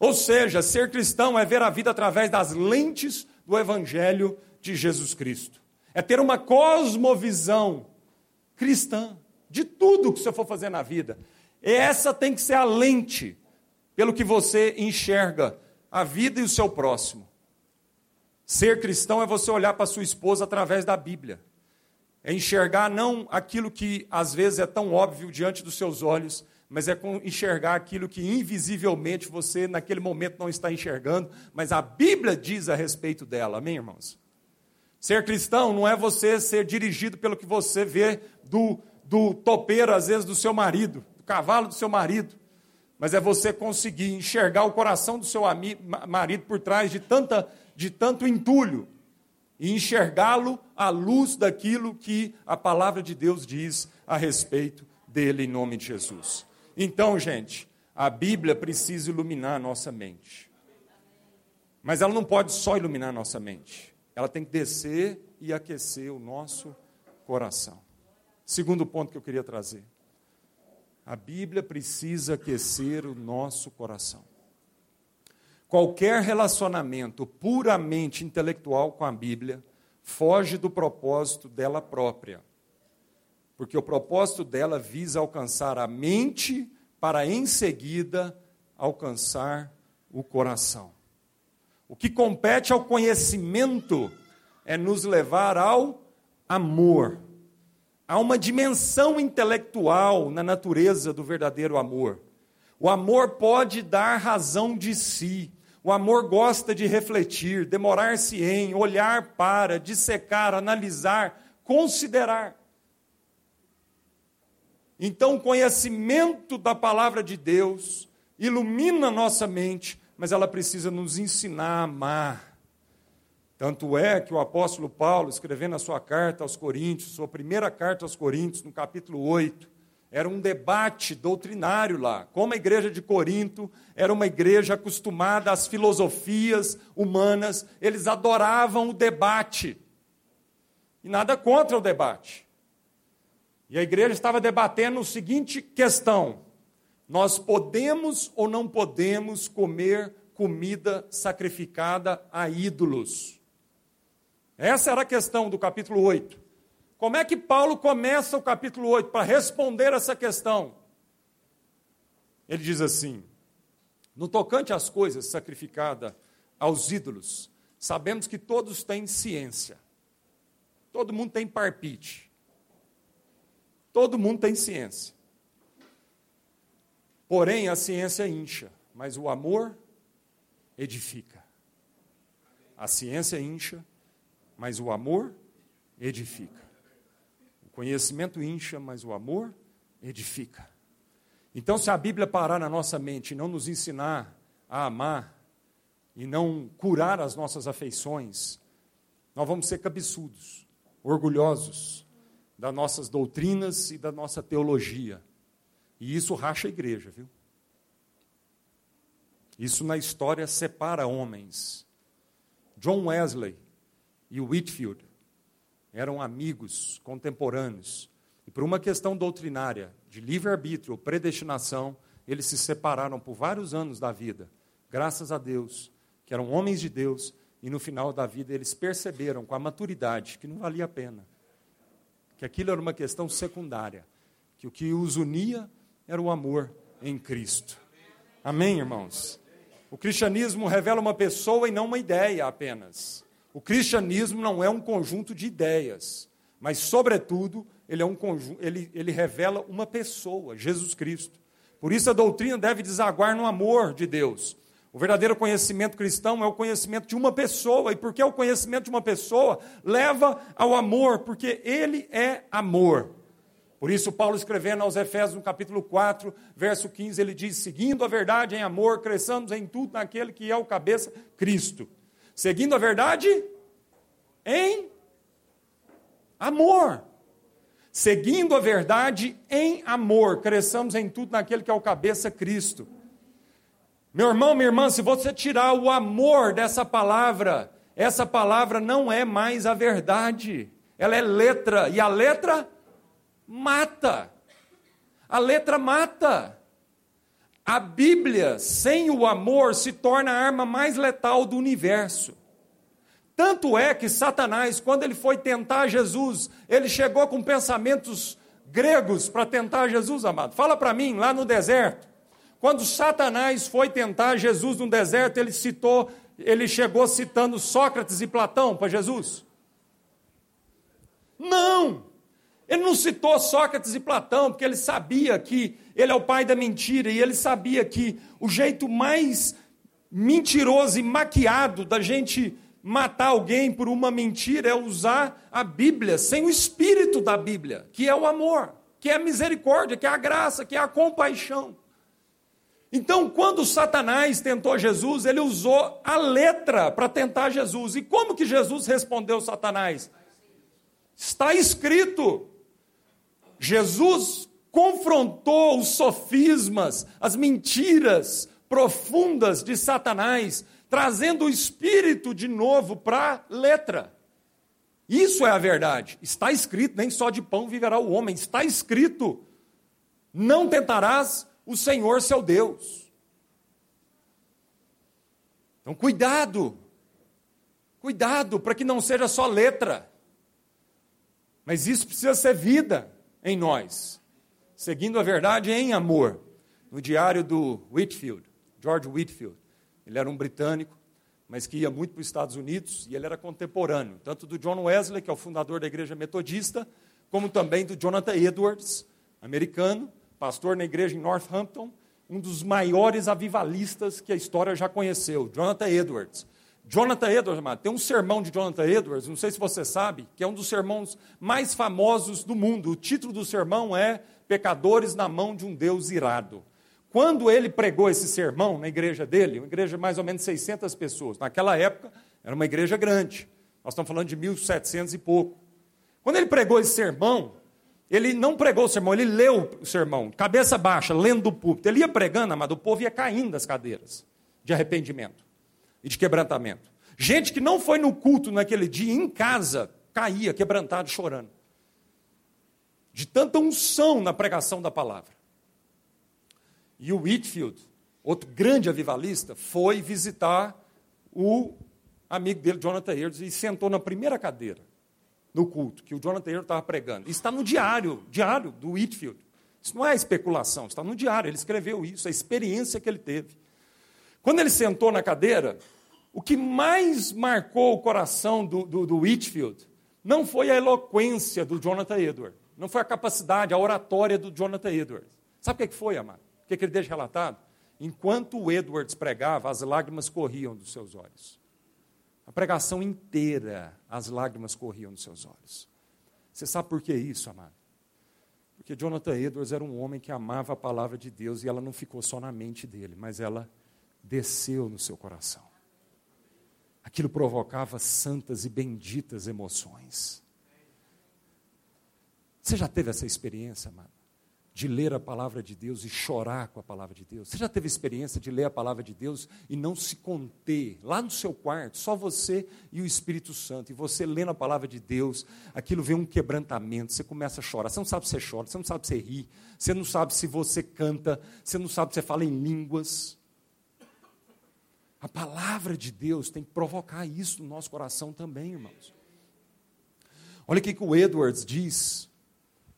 Ou seja, ser cristão é ver a vida através das lentes do Evangelho de Jesus Cristo, é ter uma cosmovisão cristã de tudo que você for fazer na vida essa tem que ser a lente pelo que você enxerga a vida e o seu próximo. Ser cristão é você olhar para sua esposa através da Bíblia. É enxergar não aquilo que às vezes é tão óbvio diante dos seus olhos, mas é enxergar aquilo que invisivelmente você naquele momento não está enxergando, mas a Bíblia diz a respeito dela. Amém, irmãos? Ser cristão não é você ser dirigido pelo que você vê do, do topeiro, às vezes, do seu marido cavalo do seu marido, mas é você conseguir enxergar o coração do seu marido por trás de, tanta, de tanto entulho e enxergá-lo à luz daquilo que a palavra de Deus diz a respeito dele, em nome de Jesus. Então, gente, a Bíblia precisa iluminar a nossa mente. Mas ela não pode só iluminar a nossa mente, ela tem que descer e aquecer o nosso coração. Segundo ponto que eu queria trazer. A Bíblia precisa aquecer o nosso coração. Qualquer relacionamento puramente intelectual com a Bíblia foge do propósito dela própria. Porque o propósito dela visa alcançar a mente para em seguida alcançar o coração. O que compete ao conhecimento é nos levar ao amor. Há uma dimensão intelectual na natureza do verdadeiro amor. O amor pode dar razão de si. O amor gosta de refletir, demorar-se em, olhar para, dissecar, analisar, considerar. Então, o conhecimento da palavra de Deus ilumina nossa mente, mas ela precisa nos ensinar a amar tanto é que o apóstolo Paulo, escrevendo a sua carta aos Coríntios, sua primeira carta aos Coríntios, no capítulo 8, era um debate doutrinário lá. Como a igreja de Corinto era uma igreja acostumada às filosofias humanas, eles adoravam o debate. E nada contra o debate. E a igreja estava debatendo a seguinte questão: nós podemos ou não podemos comer comida sacrificada a ídolos? Essa era a questão do capítulo 8. Como é que Paulo começa o capítulo 8 para responder essa questão? Ele diz assim: No tocante às coisas sacrificadas aos ídolos, sabemos que todos têm ciência. Todo mundo tem parpite. Todo mundo tem ciência. Porém, a ciência incha, mas o amor edifica. A ciência incha, mas o amor edifica. O conhecimento incha, mas o amor edifica. Então, se a Bíblia parar na nossa mente e não nos ensinar a amar, e não curar as nossas afeições, nós vamos ser cabeçudos, orgulhosos das nossas doutrinas e da nossa teologia. E isso racha a igreja, viu? Isso na história separa homens. John Wesley e Whitfield eram amigos contemporâneos. E por uma questão doutrinária, de livre-arbítrio ou predestinação, eles se separaram por vários anos da vida. Graças a Deus, que eram homens de Deus, e no final da vida eles perceberam com a maturidade que não valia a pena. Que aquilo era uma questão secundária. Que o que os unia era o amor em Cristo. Amém, irmãos? O cristianismo revela uma pessoa e não uma ideia apenas. O cristianismo não é um conjunto de ideias, mas, sobretudo, ele, é um conjunto, ele, ele revela uma pessoa, Jesus Cristo. Por isso a doutrina deve desaguar no amor de Deus. O verdadeiro conhecimento cristão é o conhecimento de uma pessoa, e porque é o conhecimento de uma pessoa leva ao amor, porque ele é amor. Por isso, Paulo escrevendo aos Efésios, no capítulo 4, verso 15, ele diz: Seguindo a verdade em amor, cresçamos em tudo naquele que é o cabeça, Cristo. Seguindo a verdade em amor. Seguindo a verdade em amor, cresçamos em tudo naquele que é o cabeça, Cristo. Meu irmão, minha irmã, se você tirar o amor dessa palavra, essa palavra não é mais a verdade. Ela é letra, e a letra mata. A letra mata. A Bíblia, sem o amor, se torna a arma mais letal do universo. Tanto é que Satanás, quando ele foi tentar Jesus, ele chegou com pensamentos gregos para tentar Jesus, amado. Fala para mim, lá no deserto. Quando Satanás foi tentar Jesus no deserto, ele citou, ele chegou citando Sócrates e Platão para Jesus? Não! Ele não citou Sócrates e Platão, porque ele sabia que ele é o pai da mentira, e ele sabia que o jeito mais mentiroso e maquiado da gente matar alguém por uma mentira é usar a Bíblia sem o espírito da Bíblia, que é o amor, que é a misericórdia, que é a graça, que é a compaixão. Então, quando Satanás tentou Jesus, ele usou a letra para tentar Jesus. E como que Jesus respondeu Satanás? Está escrito. Jesus confrontou os sofismas, as mentiras profundas de Satanás, trazendo o espírito de novo para a letra. Isso é a verdade. Está escrito: nem só de pão viverá o homem. Está escrito: não tentarás o Senhor seu Deus. Então, cuidado. Cuidado para que não seja só letra. Mas isso precisa ser vida em nós, seguindo a verdade em amor. No diário do Whitfield, George Whitfield, ele era um britânico, mas que ia muito para os Estados Unidos e ele era contemporâneo, tanto do John Wesley, que é o fundador da igreja metodista, como também do Jonathan Edwards, americano, pastor na igreja em Northampton, um dos maiores avivalistas que a história já conheceu, Jonathan Edwards. Jonathan Edwards, amado, tem um sermão de Jonathan Edwards, não sei se você sabe, que é um dos sermões mais famosos do mundo. O título do sermão é Pecadores na mão de um Deus irado. Quando ele pregou esse sermão na igreja dele, uma igreja de mais ou menos 600 pessoas, naquela época era uma igreja grande, nós estamos falando de 1700 e pouco. Quando ele pregou esse sermão, ele não pregou o sermão, ele leu o sermão, cabeça baixa, lendo do púlpito. Ele ia pregando, amado, o povo ia caindo das cadeiras de arrependimento e de quebrantamento. Gente que não foi no culto naquele dia, em casa, caía quebrantado, chorando. De tanta unção na pregação da palavra. E o Whitfield, outro grande avivalista, foi visitar o amigo dele, Jonathan Edwards, e sentou na primeira cadeira no culto que o Jonathan Edwards estava pregando. Isso está no diário, diário do Whitfield. Isso não é especulação, está no diário. Ele escreveu isso, a experiência que ele teve. Quando ele sentou na cadeira, o que mais marcou o coração do, do, do Whitfield não foi a eloquência do Jonathan Edwards, não foi a capacidade, a oratória do Jonathan Edwards. Sabe o que foi, amado? O que ele deixa relatado? Enquanto o Edwards pregava, as lágrimas corriam dos seus olhos. A pregação inteira, as lágrimas corriam dos seus olhos. Você sabe por que isso, amado? Porque Jonathan Edwards era um homem que amava a palavra de Deus e ela não ficou só na mente dele, mas ela desceu no seu coração aquilo provocava santas e benditas emoções. Você já teve essa experiência, amado? de ler a palavra de Deus e chorar com a palavra de Deus? Você já teve experiência de ler a palavra de Deus e não se conter, lá no seu quarto, só você e o Espírito Santo, e você lendo a palavra de Deus, aquilo vem um quebrantamento, você começa a chorar, você não sabe se você chora, você não sabe se você ri, você não sabe se você canta, você não sabe se você fala em línguas. A palavra de Deus tem que provocar isso no nosso coração também, irmãos. Olha o que, o Edwards diz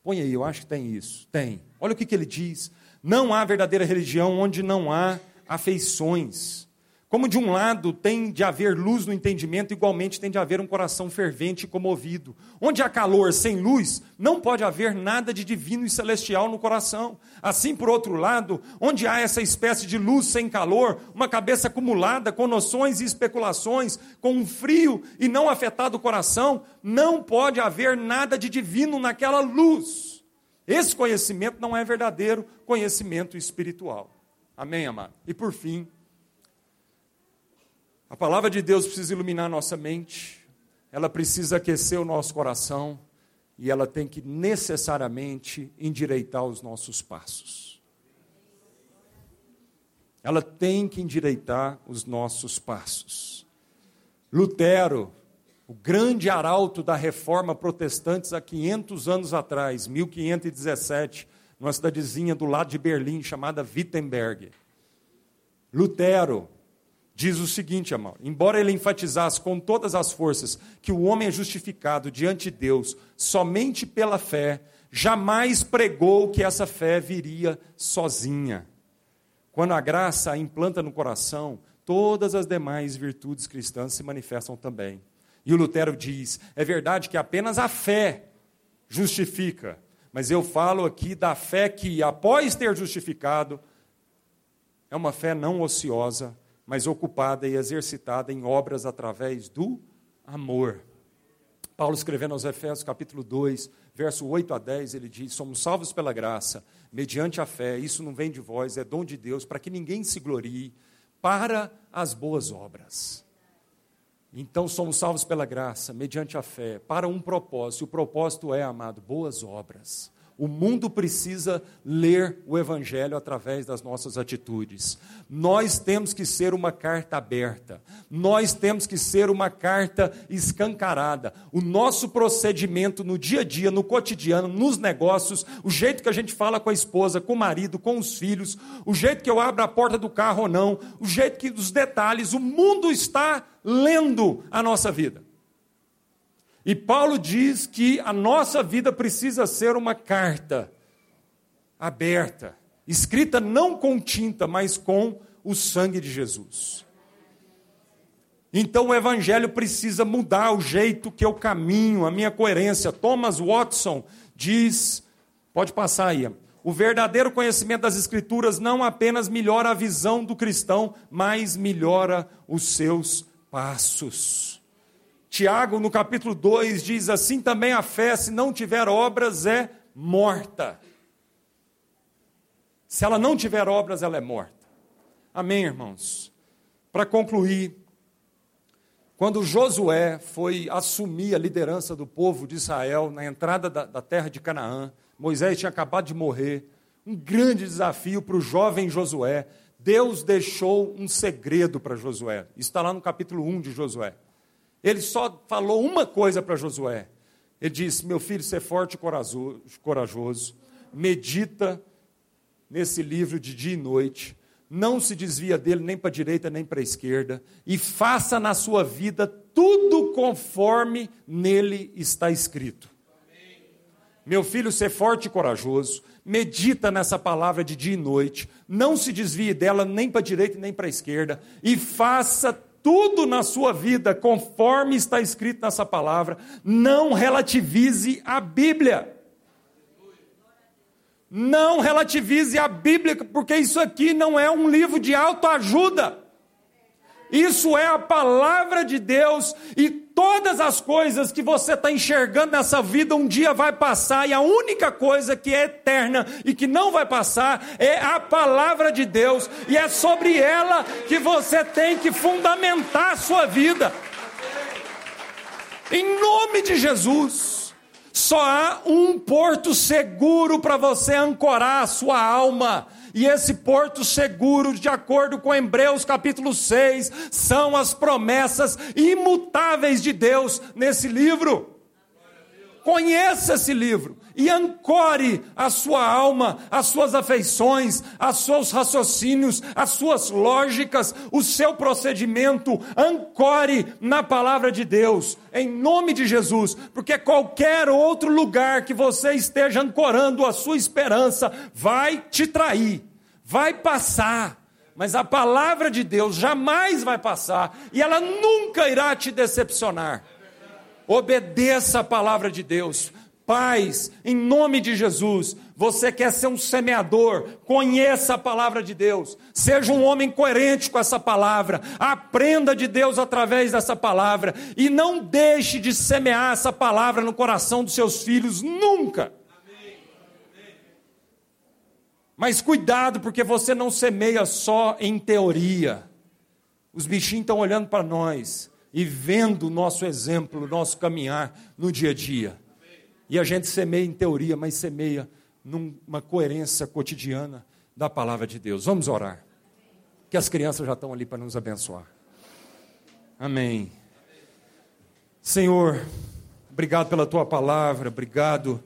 Põe aí, eu acho que tem isso. Tem. Olha o que ele diz. Não há verdadeira religião onde não há afeições. Como de um lado tem de haver luz no entendimento, igualmente tem de haver um coração fervente e comovido. Onde há calor sem luz, não pode haver nada de divino e celestial no coração. Assim, por outro lado, onde há essa espécie de luz sem calor, uma cabeça acumulada com noções e especulações, com um frio e não afetado coração, não pode haver nada de divino naquela luz. Esse conhecimento não é verdadeiro conhecimento espiritual. Amém, amado? E por fim, a palavra de Deus precisa iluminar nossa mente, ela precisa aquecer o nosso coração e ela tem que necessariamente endireitar os nossos passos. Ela tem que endireitar os nossos passos. Lutero, o grande arauto da reforma protestante há 500 anos atrás, 1517, numa cidadezinha do lado de Berlim chamada Wittenberg. Lutero, diz o seguinte, amor: embora ele enfatizasse com todas as forças que o homem é justificado diante de Deus somente pela fé, jamais pregou que essa fé viria sozinha. Quando a graça a implanta no coração, todas as demais virtudes cristãs se manifestam também. E o Lutero diz: é verdade que apenas a fé justifica, mas eu falo aqui da fé que, após ter justificado, é uma fé não ociosa, mas ocupada e exercitada em obras através do amor. Paulo escrevendo aos Efésios capítulo 2, verso 8 a 10, ele diz: Somos salvos pela graça, mediante a fé, isso não vem de vós, é dom de Deus, para que ninguém se glorie, para as boas obras. Então somos salvos pela graça, mediante a fé, para um propósito, e o propósito é, amado, boas obras. O mundo precisa ler o Evangelho através das nossas atitudes. Nós temos que ser uma carta aberta. Nós temos que ser uma carta escancarada. O nosso procedimento no dia a dia, no cotidiano, nos negócios, o jeito que a gente fala com a esposa, com o marido, com os filhos, o jeito que eu abro a porta do carro ou não, o jeito que os detalhes, o mundo está lendo a nossa vida. E Paulo diz que a nossa vida precisa ser uma carta aberta, escrita não com tinta, mas com o sangue de Jesus. Então o evangelho precisa mudar o jeito que eu caminho, a minha coerência. Thomas Watson diz, pode passar aí. O verdadeiro conhecimento das escrituras não apenas melhora a visão do cristão, mas melhora os seus passos. Tiago, no capítulo 2, diz assim: também a fé, se não tiver obras, é morta. Se ela não tiver obras, ela é morta. Amém, irmãos? Para concluir, quando Josué foi assumir a liderança do povo de Israel na entrada da, da terra de Canaã, Moisés tinha acabado de morrer, um grande desafio para o jovem Josué. Deus deixou um segredo para Josué. Está lá no capítulo 1 de Josué. Ele só falou uma coisa para Josué. Ele disse: Meu filho, ser forte e corajoso, medita nesse livro de dia e noite, não se desvia dele nem para a direita nem para a esquerda, e faça na sua vida tudo conforme nele está escrito. Meu filho, ser forte e corajoso, medita nessa palavra de dia e noite, não se desvie dela nem para a direita nem para a esquerda, e faça tudo na sua vida conforme está escrito nessa palavra, não relativize a Bíblia. Não relativize a Bíblia, porque isso aqui não é um livro de autoajuda. Isso é a palavra de Deus e todas as coisas que você está enxergando nessa vida um dia vai passar e a única coisa que é eterna e que não vai passar é a palavra de Deus e é sobre ela que você tem que fundamentar a sua vida. Em nome de Jesus. Só há um porto seguro para você ancorar a sua alma. E esse porto seguro, de acordo com Hebreus capítulo 6, são as promessas imutáveis de Deus nesse livro. Conheça esse livro e ancore a sua alma, as suas afeições, os seus raciocínios, as suas lógicas, o seu procedimento. Ancore na palavra de Deus, em nome de Jesus, porque qualquer outro lugar que você esteja ancorando a sua esperança vai te trair, vai passar. Mas a palavra de Deus jamais vai passar e ela nunca irá te decepcionar. Obedeça a palavra de Deus. Pais, em nome de Jesus, você quer ser um semeador, conheça a palavra de Deus, seja um homem coerente com essa palavra, aprenda de Deus através dessa palavra e não deixe de semear essa palavra no coração dos seus filhos nunca. Mas cuidado, porque você não semeia só em teoria. Os bichinhos estão olhando para nós e vendo o nosso exemplo, o nosso caminhar no dia a dia. E a gente semeia em teoria, mas semeia numa coerência cotidiana da palavra de Deus. Vamos orar. Que as crianças já estão ali para nos abençoar. Amém. Senhor, obrigado pela tua palavra, obrigado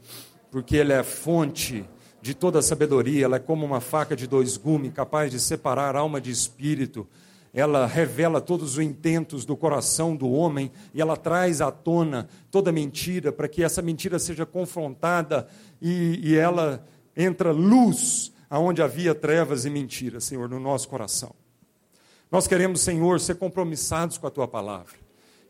porque ela é fonte de toda a sabedoria, ela é como uma faca de dois gumes, capaz de separar alma de espírito ela revela todos os intentos do coração do homem e ela traz à tona toda mentira para que essa mentira seja confrontada e, e ela entra luz aonde havia trevas e mentira, Senhor, no nosso coração. Nós queremos, Senhor, ser compromissados com a tua palavra.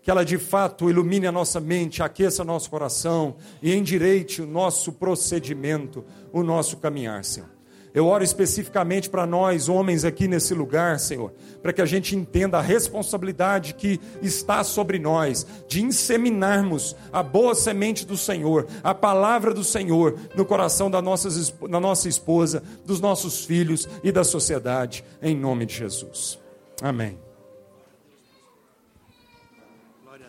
Que ela de fato ilumine a nossa mente, aqueça nosso coração e endireite o nosso procedimento, o nosso caminhar, Senhor. Eu oro especificamente para nós, homens aqui nesse lugar, Senhor, para que a gente entenda a responsabilidade que está sobre nós de inseminarmos a boa semente do Senhor, a palavra do Senhor no coração da nossa, da nossa esposa, dos nossos filhos e da sociedade, em nome de Jesus. Amém.